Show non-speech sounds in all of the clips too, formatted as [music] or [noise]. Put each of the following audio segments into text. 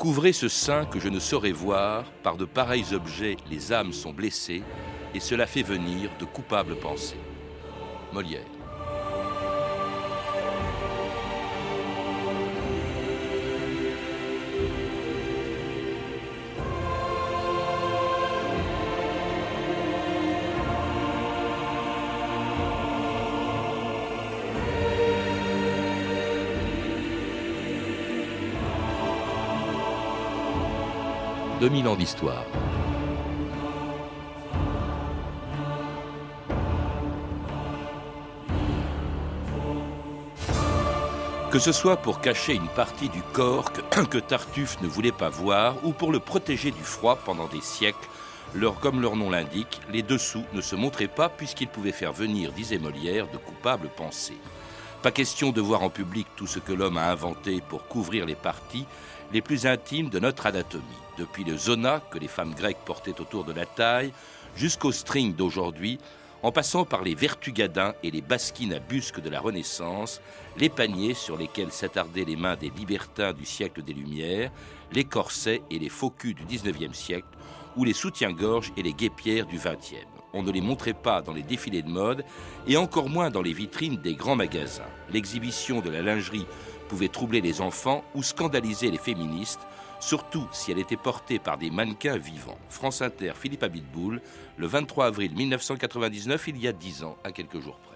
Couvrez ce sein que je ne saurais voir, par de pareils objets les âmes sont blessées, et cela fait venir de coupables pensées. Molière. 2000 ans d'histoire. Que ce soit pour cacher une partie du corps [clears throat] que, Tartuffe ne voulait pas voir ou pour le protéger du froid pendant des siècles, comme leur nom l'indique, les dessous ne se montraient pas puisqu'ils pouvaient faire venir, disait Molière, de coupables pensées. Pas question de voir en public tout ce que l'homme a inventé pour couvrir les parties les plus intimes de notre anatomie depuis le zona que les femmes grecques portaient autour de la taille, jusqu'au string d'aujourd'hui, en passant par les vertugadins et les basquines à busques de la Renaissance, les paniers sur lesquels s'attardaient les mains des libertins du siècle des Lumières, les corsets et les faux du XIXe siècle, ou les soutiens-gorge et les guépières du XXe. On ne les montrait pas dans les défilés de mode et encore moins dans les vitrines des grands magasins. L'exhibition de la lingerie pouvait troubler les enfants ou scandaliser les féministes surtout si elle était portée par des mannequins vivants. France Inter, Philippe Abitboul, le 23 avril 1999, il y a 10 ans, à quelques jours près.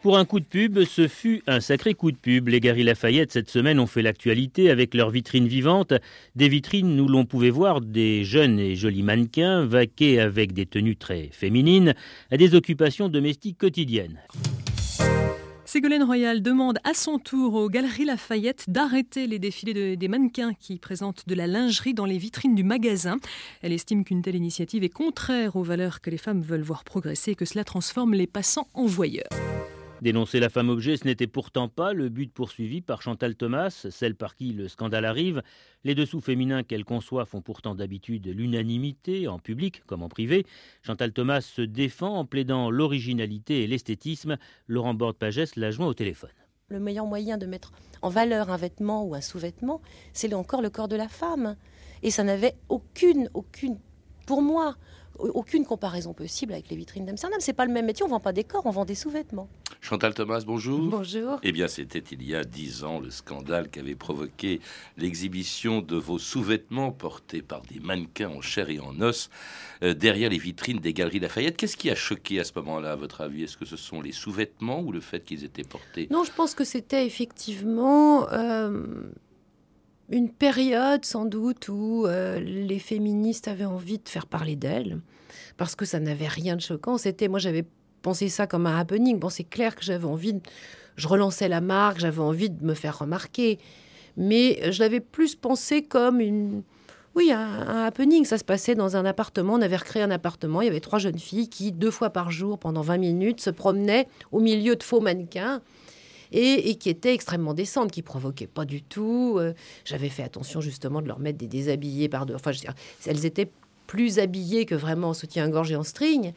Pour un coup de pub, ce fut un sacré coup de pub. Les Gary Lafayette, cette semaine, ont fait l'actualité avec leurs vitrines vivantes. Des vitrines où l'on pouvait voir des jeunes et jolis mannequins vaquer avec des tenues très féminines à des occupations domestiques quotidiennes. Ségolène Royal demande à son tour aux Galeries Lafayette d'arrêter les défilés des mannequins qui présentent de la lingerie dans les vitrines du magasin. Elle estime qu'une telle initiative est contraire aux valeurs que les femmes veulent voir progresser et que cela transforme les passants en voyeurs. Dénoncer la femme objet, ce n'était pourtant pas le but poursuivi par Chantal Thomas, celle par qui le scandale arrive. Les dessous féminins qu'elle conçoit font pourtant d'habitude l'unanimité, en public comme en privé. Chantal Thomas se défend en plaidant l'originalité et l'esthétisme. Laurent Borde-Pagès l'a joint au téléphone. Le meilleur moyen de mettre en valeur un vêtement ou un sous-vêtement, c'est encore le corps de la femme. Et ça n'avait aucune, aucune, pour moi, aucune comparaison possible avec les vitrines d'Amsterdam. C'est pas le même métier, on vend pas des corps, on vend des sous-vêtements. Chantal Thomas, bonjour. Bonjour. Eh bien, c'était il y a dix ans le scandale qui avait provoqué l'exhibition de vos sous-vêtements portés par des mannequins en chair et en os euh, derrière les vitrines des galeries Lafayette. Qu'est-ce qui a choqué à ce moment-là, à votre avis? Est-ce que ce sont les sous-vêtements ou le fait qu'ils étaient portés Non, je pense que c'était effectivement. Euh, une période sans doute où euh, les féministes avaient envie de faire parler d'elles, parce que ça n'avait rien de choquant. C'était, moi j'avais pensé ça comme un happening. Bon, c'est clair que j'avais envie, de, je relançais la marque, j'avais envie de me faire remarquer, mais je l'avais plus pensé comme une, oui, un, un, happening. Ça se passait dans un appartement. On avait recréé un appartement. Il y avait trois jeunes filles qui, deux fois par jour, pendant 20 minutes, se promenaient au milieu de faux mannequins et, qui était extrêmement décente, qui provoquait pas du tout. Euh, j'avais fait attention justement de leur mettre des déshabillés par deux. Enfin, je veux dire, elles étaient plus habillées que vraiment en soutien-gorge et en string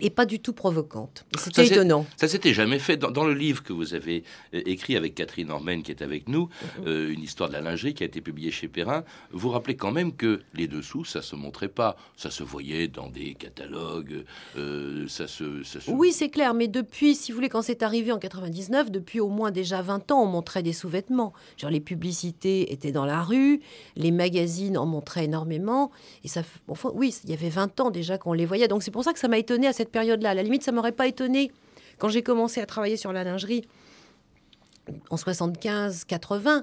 et pas du tout provocante. C'était étonnant. Ça s'était jamais fait. Dans, le livre que vous avez euh, écrit avec Catherine Ormen, qui est avec nous, euh, une histoire de la lingerie qui a été publiée chez Perrin, vous rappelez quand même que les dessous, ça se montrait pas. Ça se voyait dans des catalogues. Euh, ça, se, Oui, c'est clair. Mais depuis, si vous voulez, quand c'est arrivé en 99, depuis au moins déjà 20 ans, on montrait des sous-vêtements. Genre les publicités étaient dans la rue, les magazines en montraient énormément. Et ça, enfin, oui, il y avait 20 ans déjà qu'on les voyait. Donc c'est pour ça que ça m'a étonné à cette période-là. À la limite, ça m'aurait pas étonné quand j'ai commencé à travailler sur la lingerie en 75-80.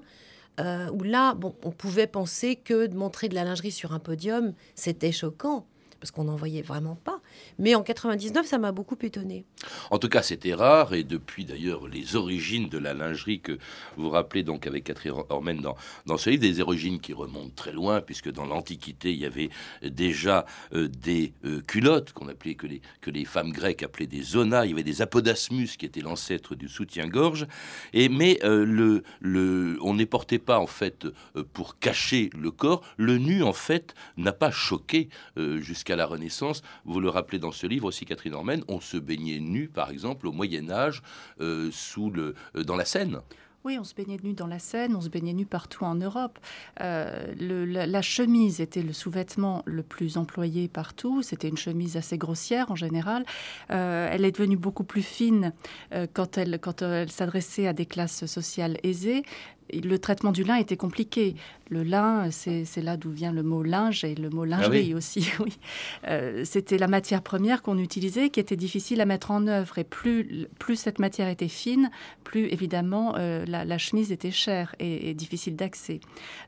Euh, où là, bon, on pouvait penser que de montrer de la lingerie sur un podium, c'était choquant parce qu'on n'en voyait vraiment pas. Mais en 99, ça m'a beaucoup étonné. En tout cas, c'était rare, et depuis d'ailleurs les origines de la lingerie que vous rappelez donc avec Catherine Ormen dans, dans ce livre, des origines qui remontent très loin, puisque dans l'Antiquité, il y avait déjà euh, des euh, culottes qu'on appelait, que les, que les femmes grecques appelaient des zonas, il y avait des apodasmus qui étaient l'ancêtre du soutien-gorge, et mais euh, le, le, on n'est porté pas en fait pour cacher le corps, le nu en fait n'a pas choqué jusqu'à la Renaissance. Vous le rappelez dans ce livre aussi, Catherine Ormen, on se baignait nu, par exemple, au Moyen Âge, euh, sous le, euh, dans la Seine. Oui, on se baignait nu dans la Seine, on se baignait nu partout en Europe. Euh, la, chemise était le sous-vêtement le plus employé partout. C'était une chemise assez grossière en général. Elle est devenue beaucoup plus fine quand elle, quand elle s'adressait à des classes sociales aisées le traitement du lin était compliqué. Le lin, c'est là d'où vient le mot linge et le mot ah lingerie aussi. [laughs] Oui. Euh, c'était la matière première qu'on utilisait, qui était difficile à mettre en œuvre. Et plus, plus cette matière était fine, plus évidemment euh, la, chemise était chère et, difficile d'accès.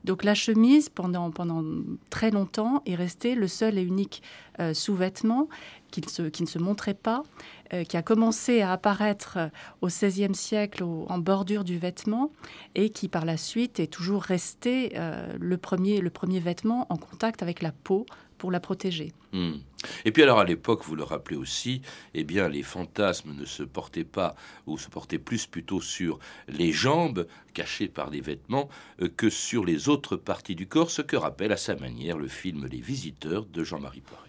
Donc la chemise, pendant, pendant très longtemps, est restée le seul et unique euh, sous-vêtement qui, qui, ne se montrait pas euh, qui a commencé à apparaître euh, au XVIe siècle en bordure du vêtement et qui par la suite est toujours resté euh, le, premier, le premier vêtement en contact avec la peau pour la protéger. Hmm. Et puis alors à l'époque, vous le rappelez aussi, eh bien les fantasmes ne se portaient pas ou se portaient plus plutôt sur les jambes cachées par des vêtements que sur les autres parties du corps, ce que rappelle à sa manière le film Les Visiteurs de Jean-Marie Poiré.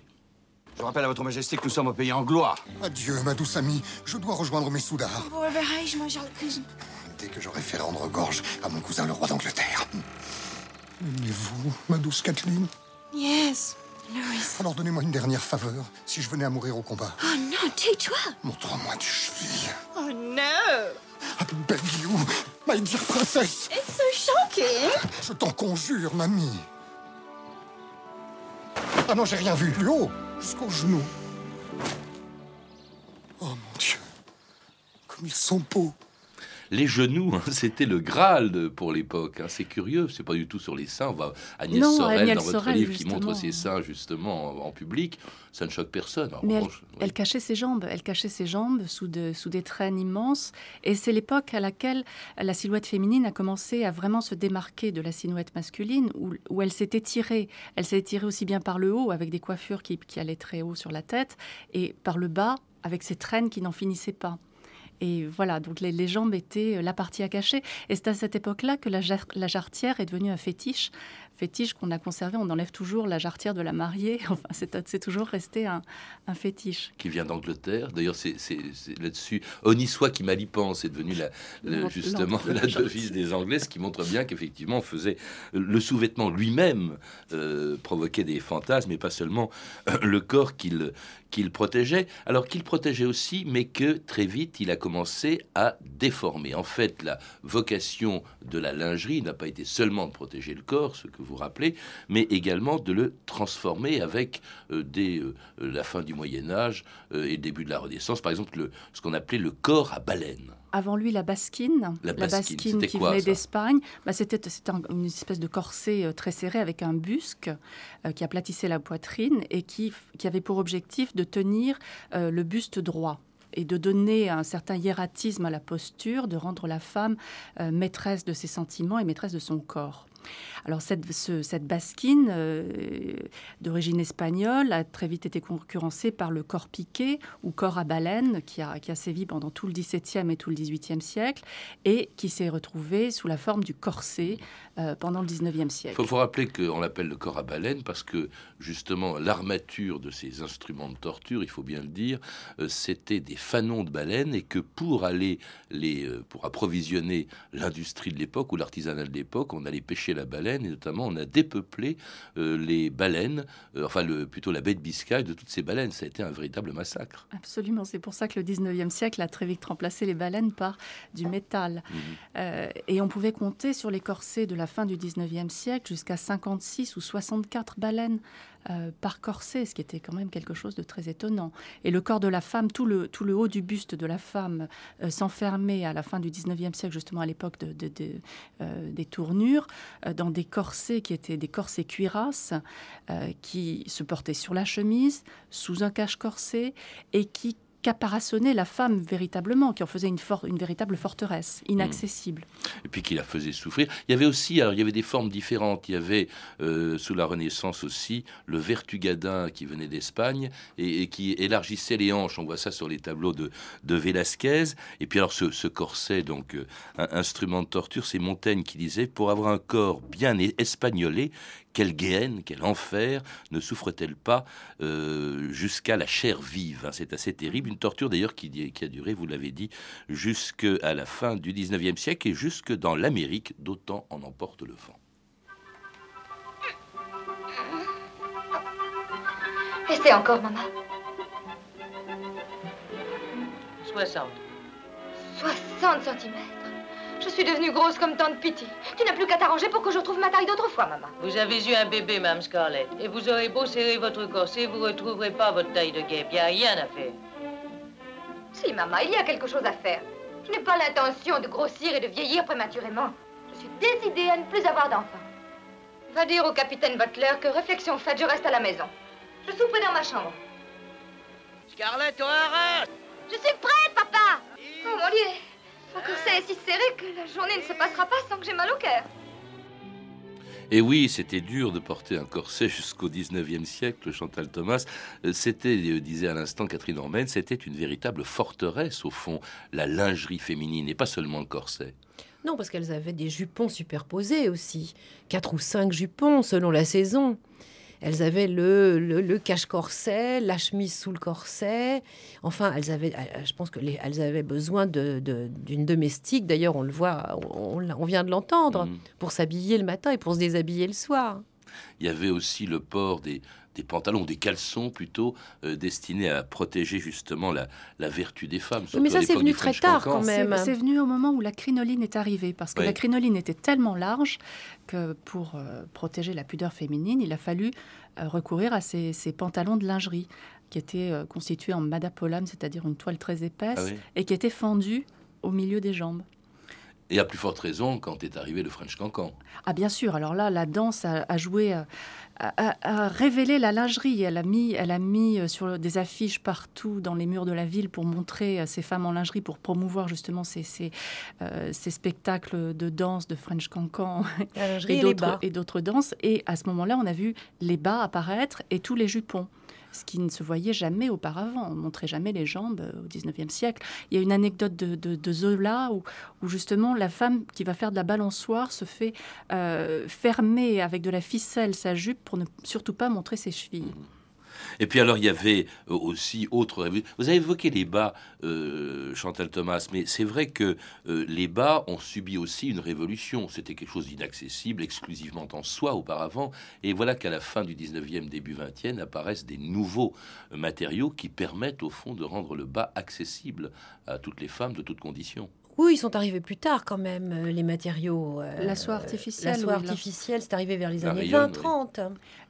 Je rappelle à votre majesté que nous sommes au pays en gloire. Adieu, ma douce amie. Je dois rejoindre mes soudards. Vous Charles Dès que j'aurai fait rendre gorge à mon cousin le roi d'Angleterre. Aimez-vous, ma douce Kathleen? Yes, Louis. Alors donnez-moi une dernière faveur, si je venais à mourir au combat. Oh non, tais-toi Montre-moi du cheville. Oh no I beg you, my dear princess. It's so shocking. Je t'en conjure, mamie. Ah non, j'ai rien vu. Plus haut jusqu'aux genoux. Oh mon Dieu, comme ils sont beaux les genoux, hein, [laughs] c'était le Graal pour l'époque. Hein. C'est curieux, c'est pas du tout sur les seins. On va Agnès Sorel dans votre livre qui montre ses seins justement en, public. Ça ne choque personne. Mais elle, cachait ses jambes, elle cachait ses jambes sous, de, sous des traînes immenses. Et c'est l'époque à laquelle la silhouette féminine a commencé à vraiment se démarquer de la silhouette masculine, où, où elle s'est étirée. Elle s'est étirée aussi bien par le haut, avec des coiffures qui, qui allaient très haut sur la tête, et par le bas, avec ses traînes qui n'en finissaient pas. Et voilà, donc les, jambes étaient euh, la partie à cacher. Et c'est à cette époque-là que la, jarretière est devenue un fétiche fétiche qu'on a conservé. On enlève toujours la jarretière de la mariée. [laughs] Enfin, c'est toujours resté un, fétiche. Qui vient d'Angleterre. D'ailleurs, c'est là-dessus. Onissois qui mal y pense est devenu la, justement la [laughs] devise des Anglais, ce qui montre bien qu'effectivement, on faisait le sous-vêtement lui-même euh, provoquait des fantasmes, et pas seulement euh, le corps qu'il qu'il protégeait, alors qu'il protégeait aussi, mais que très vite il a commencé à déformer. En fait, la vocation de la lingerie n'a pas été seulement de protéger le corps, ce que vous rappelez, mais également de le transformer avec euh, dès euh, la fin du Moyen Âge euh, et le début de la Renaissance, par exemple le, ce qu'on appelait le corps à baleine. Avant lui, la basquine, la basquine, qui venait d'Espagne, bah, c'était une espèce de corset très serré avec un busque qui aplatissait la poitrine et qui, qui avait pour objectif de tenir le buste droit et de donner un certain hiératisme à la posture, de rendre la femme maîtresse de ses sentiments et maîtresse de son corps. Alors cette, cette basquine euh, d'origine espagnole a très vite été concurrencée par le corps piqué ou corps à baleine qui a, qui a sévi pendant tout le XVIIe et tout le XVIIIe siècle et qui s'est retrouvé sous la forme du corset euh, pendant le XIXe siècle. Il faut, rappeler qu'on l'appelle le corps à baleine parce que justement l'armature de ces instruments de torture, il faut bien le dire, euh, c'était des fanons de baleine et que pour aller les, pour approvisionner l'industrie de l'époque ou l'artisanat de l'époque, on allait pêcher la baleine, et notamment on a dépeuplé euh, les baleines, euh, enfin le, plutôt la baie de Biscaye de toutes ces baleines. Ça a été un véritable massacre. Absolument, c'est pour ça que le 19e siècle a très vite remplacé les baleines par du métal. Mhm. Euh, et on pouvait compter sur les corsets de la fin du 19e siècle jusqu'à 56 ou 64 baleines euh, par corset, ce qui était quand même quelque chose de très étonnant. Et le corps de la femme, tout le, tout le haut du buste de la femme euh, s'enfermait à la fin du 19e siècle, justement à l'époque de, euh, des tournures, dans des corsets qui étaient des corsets cuirasses, qui se portaient sur la chemise, sous un cache-corset, et qui caparaçonnait la femme véritablement, qui en faisait une, une véritable forteresse, inaccessible. Et puis qui la faisait souffrir. Il y avait aussi, alors il y avait des formes différentes. Il y avait euh, sous la Renaissance aussi le vertugadin qui venait d'Espagne et, qui élargissait les hanches. On voit ça sur les tableaux de, de. Et puis alors ce, corset, donc euh, un instrument de torture, c'est Montaigne qui disait pour avoir un corps bien espagnolé, quelle guéenne, quel enfer ne souffre-t-elle pas euh, jusqu'à la chair vive hein? C'est assez terrible. Une torture d'ailleurs qui, qui, a duré, vous l'avez dit, jusqu'à la fin du 19e siècle et jusque dans l'Amérique, d'autant en emporte le vent. Restez encore, maman. 60. 60 cm. Je suis devenue grosse comme tante Pity. Tu n'as plus qu'à t'arranger pour que je retrouve ma taille d'autrefois, maman. Vous avez eu un bébé, Mme Scarlett. Et vous aurez beau serrer votre corset, vous ne retrouverez pas votre taille de guêpe. Il n'y a rien à faire. Si, maman, il y a quelque chose à faire. Je n'ai pas l'intention de grossir et de vieillir prématurément. Je suis décidée à ne plus avoir d'enfants. Va dire au capitaine Butler que réflexion faite, je reste à la maison. Je souperai dans ma chambre. Scarlett, arrête Je suis prête, papa Oh mon dieu Mon corset est si serré que la journée ne se passera pas sans que j'ai mal au cœur. Et oui, c'était dur de porter un corset jusqu'au 19e siècle, Chantal Thomas. Euh, c'était, euh, disait à l'instant Catherine Ormen, c'était une véritable forteresse, au fond, la lingerie féminine, et pas seulement le corset. Non, parce qu'elles avaient des jupons superposés aussi. Quatre ou cinq jupons selon la saison. Elles avaient le, le, cache-corset, la chemise sous le corset. Enfin, elles avaient, euh, je pense que elles avaient besoin d'une de, domestique. D'ailleurs, on le voit, on, on vient de l'entendre, mm. pour s'habiller le matin et pour se déshabiller le soir. Il y avait aussi le port des, des pantalons, des caleçons plutôt, euh, destinés à protéger justement la, la vertu des femmes. Mais ça, c'est venu très tard quand même. C'est venu au moment où la crinoline est arrivée, parce que la crinoline était tellement large que pour euh, protéger la pudeur féminine, il a fallu euh, recourir à ces, ces, pantalons de lingerie qui étaient constitués en madapolam, c'est-à-dire une toile très épaisse, ah et qui étaient fendus au milieu des jambes. Et à plus forte raison quand est arrivé le French Cancan. Ah bien sûr, alors là, la danse a, a joué a, révélé la lingerie. Elle a mis, elle a mis euh, sur des affiches partout dans les murs de la ville pour montrer euh, ces femmes en lingerie, pour promouvoir justement ces, ces, euh, spectacles de danse, de French cancan [laughs] et d'autres danses. Et à ce moment-là, on a vu les bas apparaître et tous les jupons ce qui ne se voyait jamais auparavant. On montrait jamais les jambes euh, au 19e siècle. Il y a une anecdote de, Zola où, justement la femme qui va faire de la balançoire se fait euh, fermer avec de la ficelle sa jupe pour ne surtout pas montrer ses chevilles. Et puis alors, il y avait euh, aussi autre... Vous avez évoqué les bas, euh, Chantal Thomas, mais c'est vrai que euh, les bas ont subi aussi une révolution. C'était quelque chose d'inaccessible, exclusivement en soi auparavant. Et voilà qu'à la fin du 19e, début 20e, apparaissent des nouveaux matériaux qui permettent au fond de rendre le bas accessible à toutes les femmes de toutes conditions. Oui, ils sont arrivés plus tard quand même, euh, les matériaux. Euh, la soie artificielle. La soie artificielle, c'est arrivé vers les années 20-30.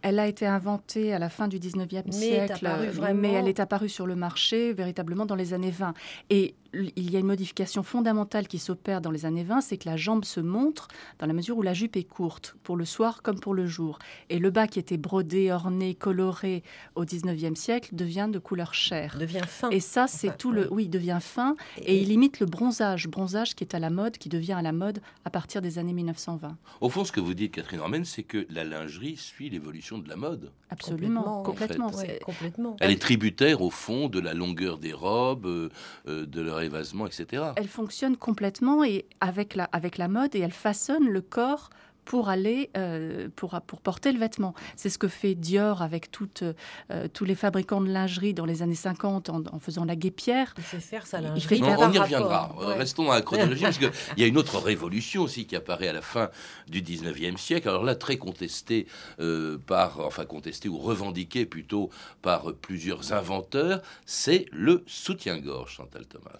Elle a été inventée à la fin du 19e siècle, mais elle est apparue sur le marché véritablement dans les années 20. Et il y a une modification fondamentale qui s'opère dans les années 20, c'est que la jambe se montre dans la mesure où la jupe est courte, pour le soir comme pour le jour. Et le bas qui était brodé, orné, coloré au 19e siècle devient de couleur chair. Devient fin. Et ça, c'est tout le... Oui, devient fin et, il imite le bronzage. Bronzage qui est à la mode, qui devient à la mode à partir des années 1920. Au fond, ce que vous dites, Catherine Romaine, c'est que la lingerie suit l'évolution de la mode. Absolument, complètement. complètement. Elle est tributaire, au fond, de la longueur des robes, euh, euh, de leur évasement, etc. Elle fonctionne complètement et avec la, avec la mode et elle façonne le corps pour aller euh, pour, pour porter le vêtement. C'est ce que fait Dior avec toutes, euh, tous les fabricants de lingerie dans les années 50 en, faisant la guépière. Il fait faire sa lingerie. on y reviendra. Restons dans la chronologie parce qu'il y a une autre révolution aussi qui apparaît à la fin du 19e siècle. Alors là, très contestée euh, par, enfin contestée ou revendiquée plutôt par plusieurs inventeurs, c'est le soutien-gorge, Chantal Thomas.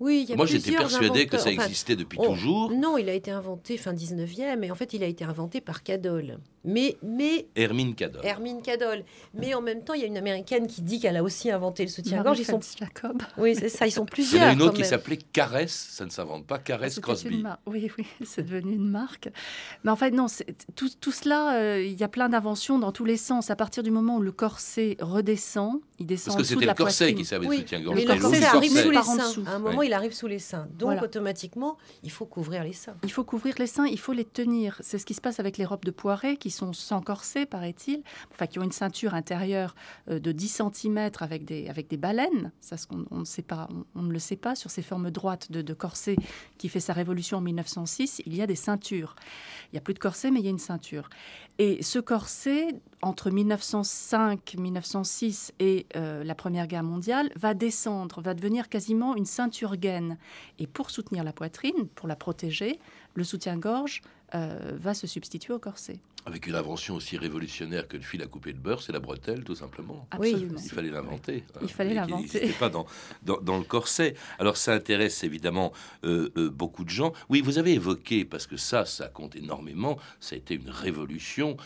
Oui, il y a Moi, j'étais persuadé que ça existait depuis toujours. Non, il a été inventé fin 19e, et en fait, il a été inventé par Cadol. Mais, mais Hermine Cadol. Hermine Cadol. Mais en même temps, il y a une américaine qui dit qu'elle a aussi inventé le soutien-gorge. Ils sont Jacob. Oui, c'est ça. Ils sont plusieurs. Il y en a une autre qui s'appelait Caresse. Ça ne s'invente pas. Caresse Crosby. Oui, oui, [laughs] c'est devenu une marque. Mais en fait, non. Tout, tout, cela, euh, il y a plein d'inventions dans tous les sens. À partir du moment où le corset redescend, il descend. Parce que c'était le corset qui servait oui, soutien-gorge. Mais le corset arrive sous les seins. À un moment, il arrive sous les seins. Donc automatiquement, il faut couvrir les seins. Il faut couvrir les seins. Il faut les tenir. C'est ce qui se passe avec les robes de Poiret qui sont sans corset, paraît-il, enfin qui ont une ceinture intérieure euh, de 10 cm avec des, avec des baleines. Ça, ce qu'on on ne sait pas, on, ne le sait pas sur ces formes droites de, de corset qui fait sa révolution en 1906. Il y a des ceintures. Il n'y a plus de corset, mais il y a une ceinture. Et ce corset, entre 1905, 1906 et euh, la Première Guerre mondiale, va descendre, va devenir quasiment une ceinture gaine. Et pour soutenir la poitrine, pour la protéger, le soutien-gorge euh, va se substituer au corset. Avec une invention aussi révolutionnaire que le fil à couper le beurre, c'est la bretelle, tout simplement. Absolument. Il fallait l'inventer. Il fallait l'inventer. Il pas dans, dans, le corset. Alors ça intéresse évidemment euh, euh, beaucoup de gens. Oui, vous avez évoqué, parce que ça, ça compte énormément, ça a été une révolution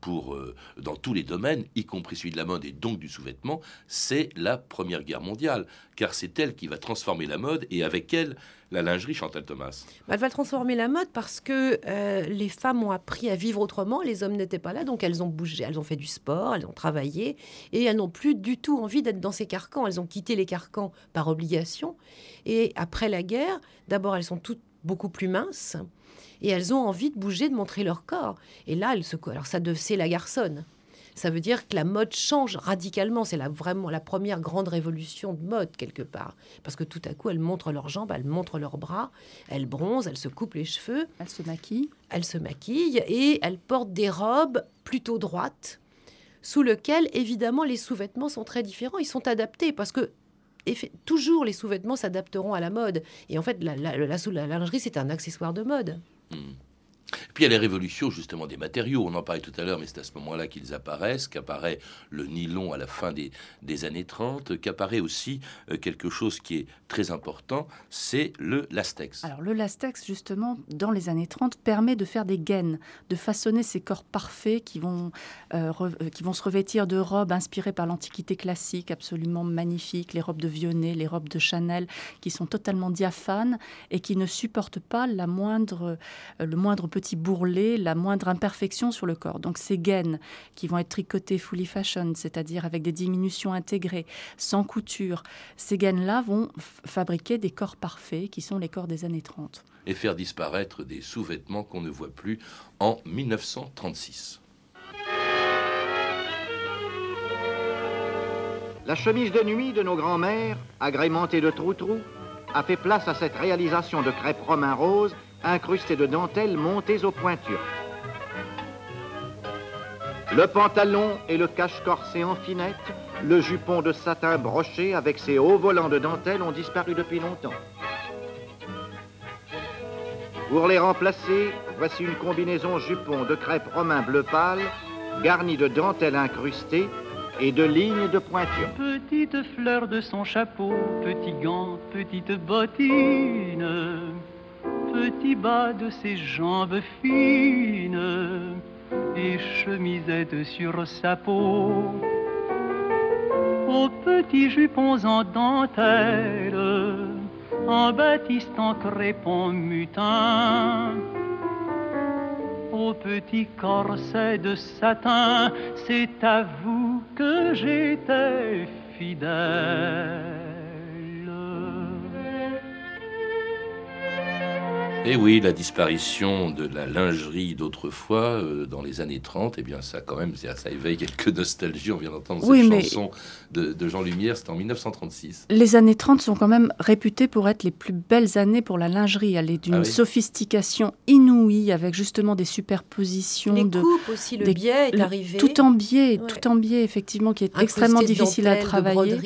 pour, dans tous les domaines, y compris celui de la mode et donc du sous-vêtement, c'est la Première Guerre mondiale, car c'est elle qui va transformer la mode et avec elle la lingerie, Chantal Thomas bah, Elle va transformer la mode parce que euh, les femmes ont appris à vivre autrement, les hommes n'étaient pas là, donc elles ont bougé, elles ont fait du sport, elles ont travaillé, et elles n'ont plus du tout envie d'être dans ces carcans. Elles ont quitté les carcans par obligation. Et après la guerre, d'abord, elles sont toutes beaucoup plus minces, et elles ont envie de bouger, de montrer leur corps. Et là, elles se... Alors ça, c'est la garçonne ça veut dire que la mode change radicalement. C'est vraiment la première grande révolution de mode, quelque part. Parce que tout à coup, elles montrent leurs jambes, elles montrent leurs bras, elles bronzent, elles se coupent les cheveux. Elles se maquillent. Elles se maquillent et elles portent des robes plutôt droites, sous lesquelles, évidemment, les sous-vêtements sont très différents. Ils sont adaptés parce que toujours les sous-vêtements s'adapteront à la mode. Et en fait, la, la, lingerie, c'est un accessoire de mode. Puis il y a les révolutions justement des matériaux. On en parlait tout à l'heure, mais c'est à ce moment-là qu'ils apparaissent, qu'apparaît le nylon à la fin des, des années 30, qu'apparaît aussi euh, quelque chose qui est très important, c'est le lastex. Alors le lastex, justement, dans les années 30, permet de faire des gaines, de façonner ces corps parfaits qui vont, euh, euh, qui vont se revêtir de robes inspirées par l'Antiquité classique, absolument magnifiques, les robes de Vionnet, les robes de Chanel, qui sont totalement diaphanes et qui ne supportent pas la moindre, le moindre petit petit bourrelet, la moindre imperfection sur le corps. Donc ces gaines qui vont être tricotées fully fashion, c'est-à-dire avec des diminutions intégrées, sans couture, ces gaines-là vont fabriquer des corps parfaits qui sont les corps des années 30. Et faire disparaître des sous-vêtements qu'on ne voit plus en 1936. La chemise de nuit de nos grands-mères, agrémentée de trous-trous, a fait place à cette réalisation de crêpes romain rose incrustés de dentelles montées aux pointures. Le pantalon et le cache-corset en finette, le jupon de satin broché avec ses hauts volants de dentelle ont disparu depuis longtemps. Pour les remplacer, voici une combinaison jupon de crêpe romain bleu pâle, garnie de dentelles incrustées et de lignes de pointure. Petite fleur de son chapeau, petit gant, petite bottine petit bas de ses jambes fines et chemisette sur sa peau. Aux petits jupons en dentelle, en baptiste en crépon mutin. Aux petits corsets de satin, c'est à vous que j'étais fidèle. Et oui, la disparition de la lingerie d'autrefois, euh, dans les années 30, eh bien, ça, quand même, ça, éveille quelques nostalgies. On vient d'entendre cette chanson de, Jean Lumière, c'était en 1936. Les années 30 sont quand même réputées pour être les plus belles années pour la lingerie. Elle est d'une ah sophistication inouïe, avec justement des superpositions. Les de, coupes aussi, le biais est arrivé. Tout en biais, tout en biais, effectivement, qui est extrêmement difficile à travailler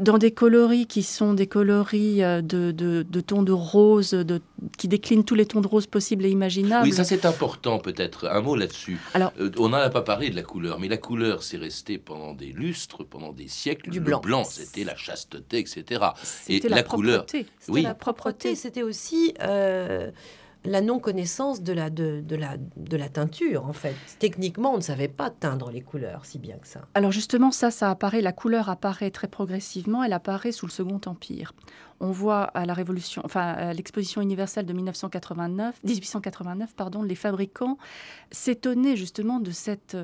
dans des coloris qui sont des coloris euh, de, de, tons de rose, de, qui déclinent tous les tons de rose possibles et imaginables. Oui, ça c'est important peut-être. Un mot là-dessus. Alors, euh, on n'en a pas parlé de la couleur, mais la couleur c'est resté pendant des lustres, pendant des siècles. Du blanc. Le blanc, c'était la chasteté, etc. Et la, couleur, oui. la propreté. C'était aussi euh, la non-connaissance de la, de, la, de la teinture, en fait. Techniquement, on ne savait pas teindre les couleurs si bien que ça. Alors justement, ça, ça apparaît, la couleur apparaît très progressivement, elle apparaît sous le Second Empire on voit à la révolution, enfin à l'exposition universelle de 1989, 1889, pardon, les fabricants s'étonner justement de cette,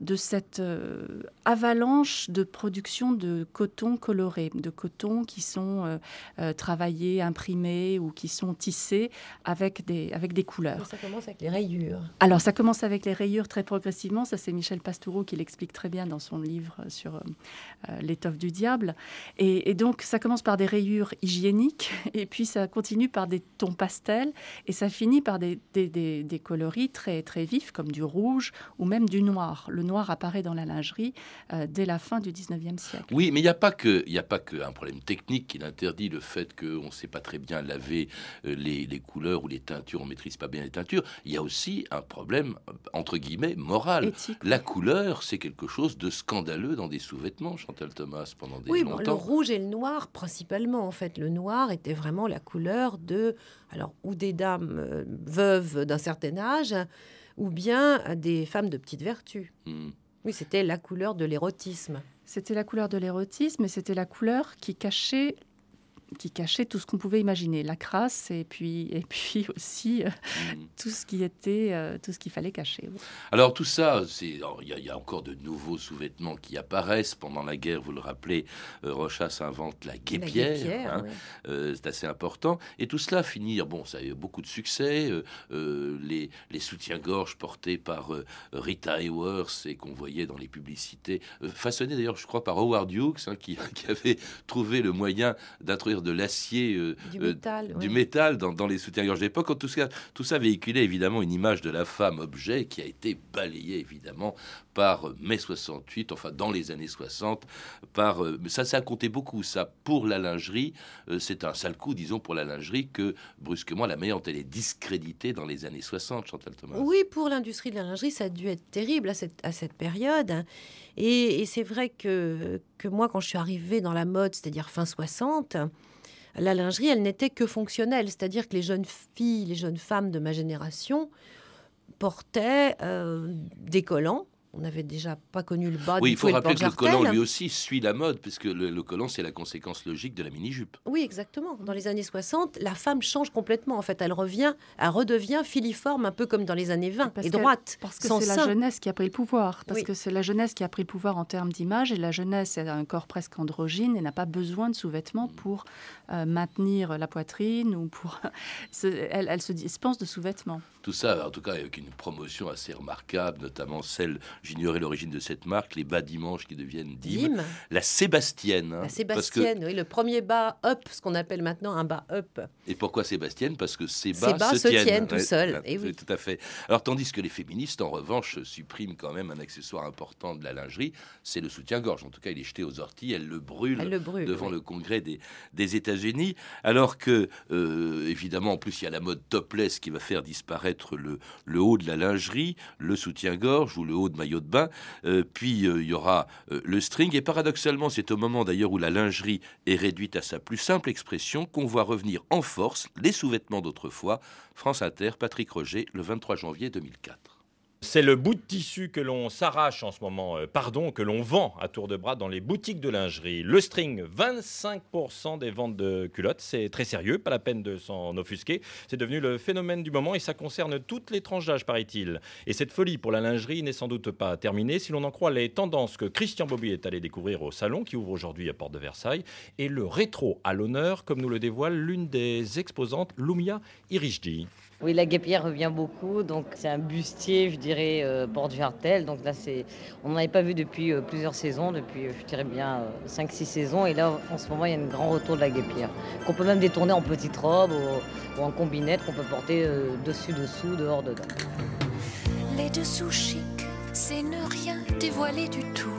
de cette euh, avalanche de production de coton coloré, de coton qui sont euh, euh, travaillés, imprimés ou qui sont tissés avec des, avec des couleurs. ça commence avec les rayures. Alors, ça commence avec les rayures très progressivement. Ça, c'est Michel Pastoureau qui l'explique très bien dans son livre sur l'étoffe du diable. Et, et, donc, ça commence par des rayures hygiéniques, [laughs] et puis ça continue par des tons pastels, et ça finit par des, des, des, des coloris très, très vifs, comme du rouge ou même du noir. Le noir apparaît dans la lingerie euh, dès la fin du 19e siècle. Oui, mais il n'y a pas que, il a pas qu'un problème technique qui interdit le fait qu'on ne sait pas très bien laver euh, les, les, couleurs ou les teintures, on maîtrise pas bien les teintures. Il y a aussi un problème entre guillemets moral. Éthique. La couleur, c'est quelque chose de scandaleux dans des sous-vêtements, Chantal Thomas, pendant des oui, longtemps. Bon, le rouge et le noir principalement. En fait, le noir était vraiment la couleur de, alors ou des dames euh, veuves d'un certain âge, ou bien des femmes de petite vertu. Hmm. Oui, c'était la couleur de l'érotisme. C'était la couleur de l'érotisme et c'était la couleur qui cachait qui cachait tout ce qu'on pouvait imaginer, la crasse et puis et puis [laughs] aussi euh, Hmm. tout ce qui était euh, tout ce qu'il fallait cacher. oui. Alors tout ça, c'est il y, a- il y a encore de nouveaux sous-vêtements qui apparaissent pendant la guerre. Vous le rappelez, euh, Rochas invente la guépière. guépière, hein. Euh, c'est assez important. Et tout cela finit, bon, ça a eu beaucoup de succès. les, les soutiens-gorge portés par Rita Hayworth et qu'on voyait dans les publicités, façonnés d'ailleurs, je crois, par Howard Hughes, hein, qui, [laughs] qui avait trouvé le moyen d'introduire de l'acier, euh, Du euh, métal. du oui. métal dans, dans les soutiens-gorge d'époque. En tout cas, tout ça véhiculait évidemment une image de la femme objet qui a été balayée évidemment par euh, mai 68, enfin dans les années 60, par ça, ça a compté beaucoup. Ça pour la lingerie, c'est un sale coup, disons pour la lingerie que brusquement la meilleure elle est discréditée dans les années 60, Chantal Thomas. Oui, pour l'industrie de la lingerie, ça a dû être terrible à cette, à cette période. Et, et c'est vrai que, que moi, quand je suis arrivée dans la mode, c'est-à-dire fin 60, la lingerie, elle n'était que fonctionnelle. C'est-à-dire que les jeunes filles, les jeunes femmes de ma génération portaient euh, des collants. On n'avait déjà pas connu le bas Oui, du il faut et le rappeler que le collant lui aussi suit la mode, puisque le, le collant c'est la conséquence logique de la mini-jupe. Oui, exactement. Dans les années 60, la femme change complètement. En fait, elle revient, elle redevient filiforme, un peu comme dans les années 20, Parce et que- droite. Parce que c'est la jeunesse qui a pris le pouvoir. Parce Oui. que c'est la jeunesse qui a pris le pouvoir en termes d'image. Et la jeunesse a un corps presque androgyne et n'a pas besoin de sous-vêtements pour euh, maintenir la poitrine ou pour. [laughs] elle, elle se dispense de sous-vêtements. Tout ça, en tout cas, avec une promotion assez remarquable, notamment celle, j'ignorais l'origine de cette marque, les bas dimanches qui deviennent Dim. Dim. La Sébastienne. hein, La que- Sébastienne, oui, le premier bas up, ce qu'on appelle maintenant un bas up. et pourquoi Sébastienne? Parce que ces Ces bas, se, se tiennent. tiennent tout seuls, ouais, oui. Tout à fait. Alors, tandis que les féministes, en revanche, suppriment quand même un accessoire important de la lingerie, c'est le soutien-gorge. En tout cas, il est jeté aux orties, le Elle le brûle. devant oui. le congrès des, des États-Unis, alors que, euh, évidemment, en plus, il y a la mode topless qui va faire disparaître le, le haut de la lingerie, le soutien-gorge ou le haut de maillot de bain, Euh, puis euh, il y aura euh, le string, et paradoxalement, c'est au moment d'ailleurs où la lingerie est réduite à sa plus simple expression qu'on voit revenir en force les sous-vêtements d'autrefois. France Inter, Patrick Roger, le 23 janvier 2004. C'est le bout de tissu que l'on s'arrache en ce moment, euh, pardon, que l'on vend à tour de bras dans les boutiques de lingerie. Le string, 25% des ventes de culottes, c'est très sérieux, pas la peine de s'en offusquer. C'est devenu le phénomène du moment et ça concerne toutes les tranches d'âge, paraît-il. Et cette folie pour la lingerie n'est sans doute pas terminée si l'on en croit les tendances que Christian Bobby est allé découvrir au salon qui ouvre aujourd'hui à Porte de Versailles et le rétro à l'honneur, comme nous le dévoile l'une des exposantes, Lumia Irijdi. Oui, la guépière revient beaucoup, donc c'est un bustier, je dirais, euh, porte-jartel. Donc là, c'est, on n'en avait pas vu depuis euh, plusieurs saisons, depuis, euh, je dirais bien, 5-6 saisons. Et là, en ce moment, il y a un grand retour de la guépière, qu'on peut même détourner en petite robe ou, en combinette, qu'on peut porter euh, dessus-dessous, dehors, dedans. Les dessous chics, c'est ne rien dévoiler du tout.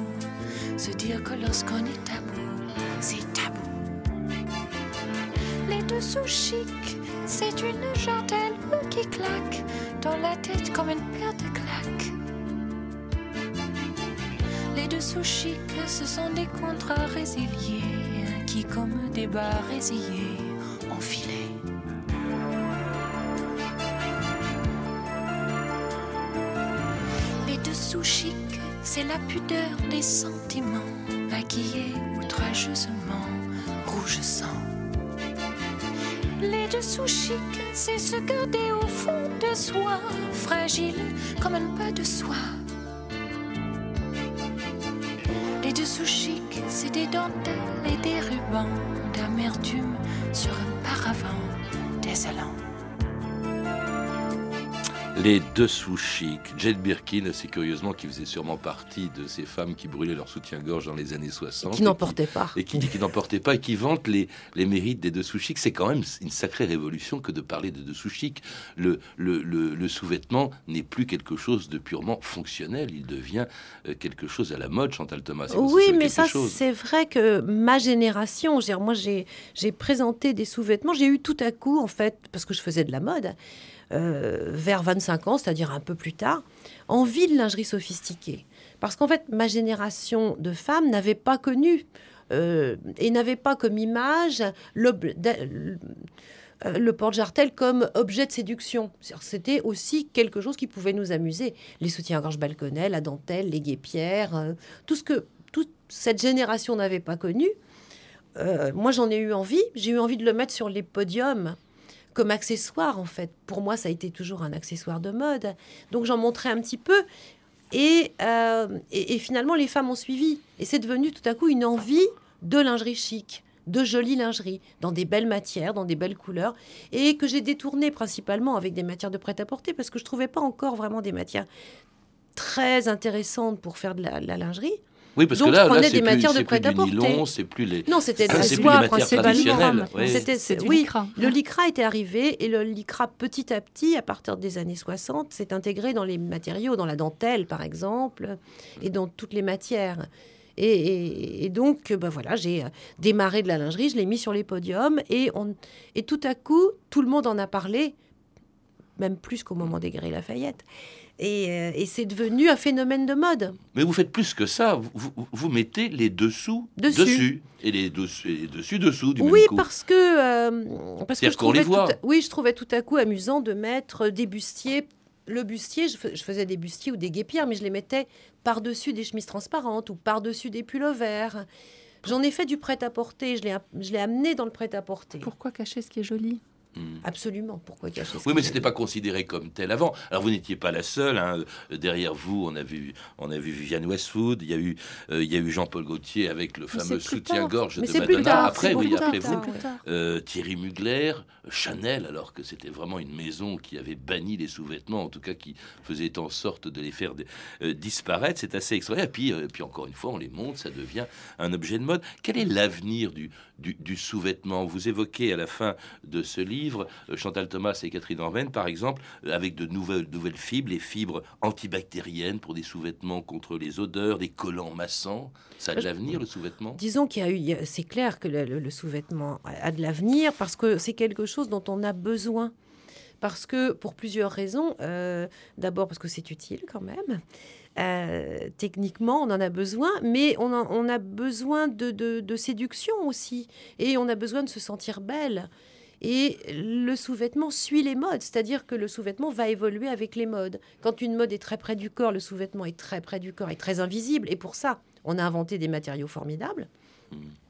Se dire que lorsqu'on est tabou, c'est tabou. Dessous chics, c'est une jartelle qui claque dans la tête comme une paire de claques. Les dessous chics, ce sont des contrats résiliés qui, comme des bas résillés, ont filé. Les dessous chics, c'est la pudeur des sentiments, maquillés outrageusement, rouge sang. Les dessous chics, c'est se garder au fond de soi, fragile comme un pas de soie. Les dessous chics, c'est des dentelles et des rubans d'amertume sur un paravent désolant. Les dessous chics. Jane Birkin, c'est curieusement qui faisait sûrement partie de ces femmes qui brûlaient leur soutien-gorge dans les années 60. Qui n'en portaient pas. Et qui, qui n'en portaient pas et qui vantent les, les mérites des dessous chics. C'est quand même une sacrée révolution que de parler de dessous chics. Le, le, le, le sous-vêtement n'est plus quelque chose de purement fonctionnel. Il devient euh, quelque chose à la mode, Chantal Thomas. Oui, mais ça, c'est vrai que ma génération, moi, j'ai présenté des sous-vêtements. J'ai eu tout à coup, en fait, parce que je faisais de la mode, euh, vers 25 ans, c'est-à-dire un peu plus tard, envie de lingerie sophistiquée. Parce qu'en fait, ma génération de femmes n'avait pas connu euh, et n'avait pas comme image le, euh, le porte-jartel comme objet de séduction. C'était aussi quelque chose qui pouvait nous amuser. Les soutiens-gorge balconnets, la dentelle, les guépières, tout ce que toute cette génération n'avait pas connu. moi, j'en ai eu envie. J'ai eu envie de le mettre sur les podiums comme accessoire en fait. Pour moi, ça a été toujours un accessoire de mode. Donc j'en montrais un petit peu. Euh, et, et, finalement, les femmes ont suivi. Et c'est devenu tout à coup une envie de lingerie chic, de jolie lingerie, dans des belles matières, dans des belles couleurs, et que j'ai détourné principalement avec des matières de prêt-à-porter, parce que je trouvais pas encore vraiment des matières très intéressantes pour faire de la lingerie. Oui, parce Donc, que là, prenait là des c'est matières plus, de c'est plus du nylon, c'est plus les. Non, c'était de la c'est plus soie les matières principalement. traditionnelles. oui. Oui, lycra. le lycra était arrivé et le lycra petit à petit, à partir des années 60, s'est intégré dans les matériaux, dans la dentelle par exemple, et dans toutes les matières. Et, et- et donc, ben voilà, j'ai euh, démarré de la lingerie, je l'ai mis sur les podiums et, on, et tout à coup, tout le monde en a parlé, même plus qu'au moment des Grilles Lafayette. Et, euh, et c'est devenu un phénomène de mode. Mais vous faites plus que ça. Vous, vous- vous mettez les dessous Dessus. et les dessus et les dessus dessous du oui, même coup. parce que euh, parce que je qu'on les voit. tout oui, je trouvais tout à coup amusant de mettre des bustiers. Le bustier, je, fais- je faisais des bustiers ou des guépières, mais je les mettais par-dessus des chemises transparentes ou par-dessus des pulls verts. J'en ai fait du prêt-à-porter, je l'ai je l'ai amené dans le prêt-à-porter. Pourquoi cacher ce qui est joli? Absolument, pourquoi cacher ce Oui, mais est c'était pas considéré comme tel avant. Alors vous n'étiez pas la seule. hein. Derrière vous, on a vu, on a vu Viviane Westwood. Il y a eu, euh, il y a eu Jean-Paul Gaultier avec le Mais fameux plus soutien-gorge de plus Madonna. tard, après, oui, après plus vous, tard, ouais. Euh, Thierry Mugler, Chanel, alors que c'était vraiment une maison qui avait banni les sous-vêtements, en tout cas qui faisait en sorte de les faire euh, disparaître. C'est assez extraordinaire. Et puis, puis encore une fois, on les monte, ça devient un objet de mode. Quel est l'avenir du, du, du sous-vêtement? Vous évoquez à la fin de ce livre, euh, Chantal Thomas et Catherine Orven, par exemple, euh, avec de nouvelles, nouvelles fibres, les fibres antibactériennes pour des sous-vêtements contre les odeurs, des collants massants. Ça a de l'avenir, le sous-vêtement? Disons qu'il y a eu, c'est clair que le, sous-vêtement a a de l'avenir parce que c'est quelque chose dont on a besoin. Parce que pour plusieurs raisons. Euh, D'abord parce que c'est utile quand même. Euh, techniquement, on en a besoin, mais on, en- on a besoin de, de- de séduction aussi. Et on a besoin de se sentir belle. Et le sous-vêtement suit les modes, c'est-à-dire que le sous-vêtement va évoluer avec les modes. Quand une mode est très près du corps, le sous-vêtement est très près du corps, est très invisible. Et pour ça, on a inventé des matériaux formidables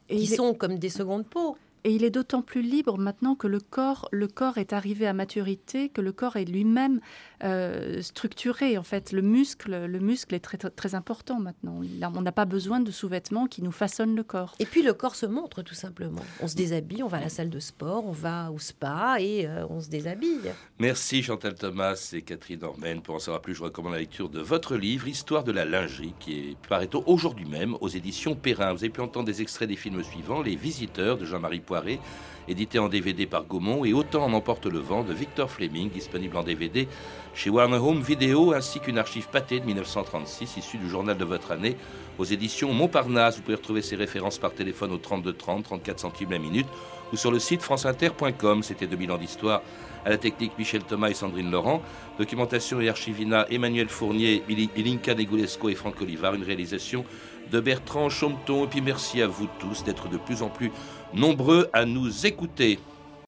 Et qui est- sont comme des secondes peaux. Et il est d'autant plus libre maintenant que le corps, le corps est arrivé à maturité, que le corps est lui-même euh, structuré. En fait, le muscle, le muscle est très, très, très important maintenant. On n'a pas besoin de sous-vêtements qui nous façonnent le corps. Et puis le corps se montre tout simplement. On se déshabille, on va à la salle de sport, on va au spa et euh, on se déshabille. Merci Chantal Thomas et Catherine Ormen. Pour en savoir plus, je recommande la lecture de votre livre, Histoire de la lingerie, qui est, paraît aujourd'hui même aux éditions Perrin. Vous avez pu entendre des extraits des films suivants Les Visiteurs de Jean-Marie Poiré, édité en DVD par Gaumont, et Autant en emporte le vent de Victor Fleming, disponible en DVD chez Warner Home Video, ainsi qu'une archive pâtée de 1936, issue du journal de votre année, aux éditions Montparnasse. Vous pouvez retrouver ces références par téléphone au 32 30, 34 centimes la minute, ou sur le site franceinter.com. C'était 2000 ans d'histoire. À la technique, Michel Thomas et Sandrine Laurent. Documentation et archivina, Emmanuel Fournier, Ili- Ilinka Negulesco et Franck Olivard. Une réalisation de Bertrand Chaumeton. Et puis merci à vous tous d'être de plus en plus nombreux à nous écouter.